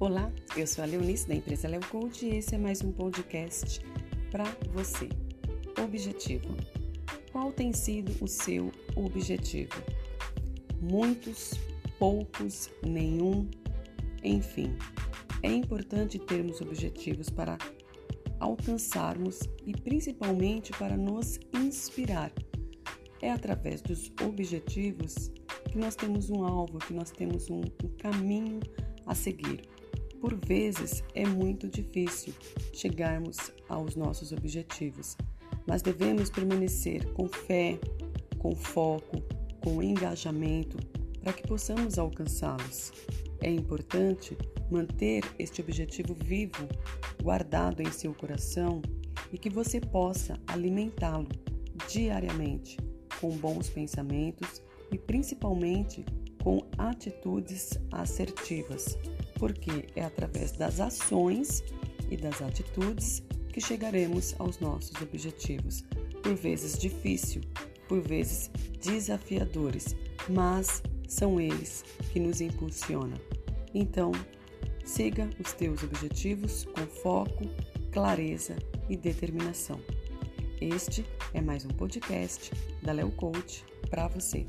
Olá, eu sou a Leonice da empresa Leo Coach e esse é mais um podcast para você. Objetivo. Qual tem sido o seu objetivo? Muitos, poucos, nenhum, enfim. É importante termos objetivos para alcançarmos e principalmente para nos inspirar. É através dos objetivos que nós temos um alvo, que nós temos um, um caminho a seguir. Por vezes é muito difícil chegarmos aos nossos objetivos, mas devemos permanecer com fé, com foco, com engajamento para que possamos alcançá-los. É importante manter este objetivo vivo, guardado em seu coração e que você possa alimentá-lo diariamente com bons pensamentos e principalmente com atitudes assertivas porque é através das ações e das atitudes que chegaremos aos nossos objetivos. Por vezes difícil, por vezes desafiadores, mas são eles que nos impulsionam. Então, siga os teus objetivos com foco, clareza e determinação. Este é mais um podcast da Leo Coach para você.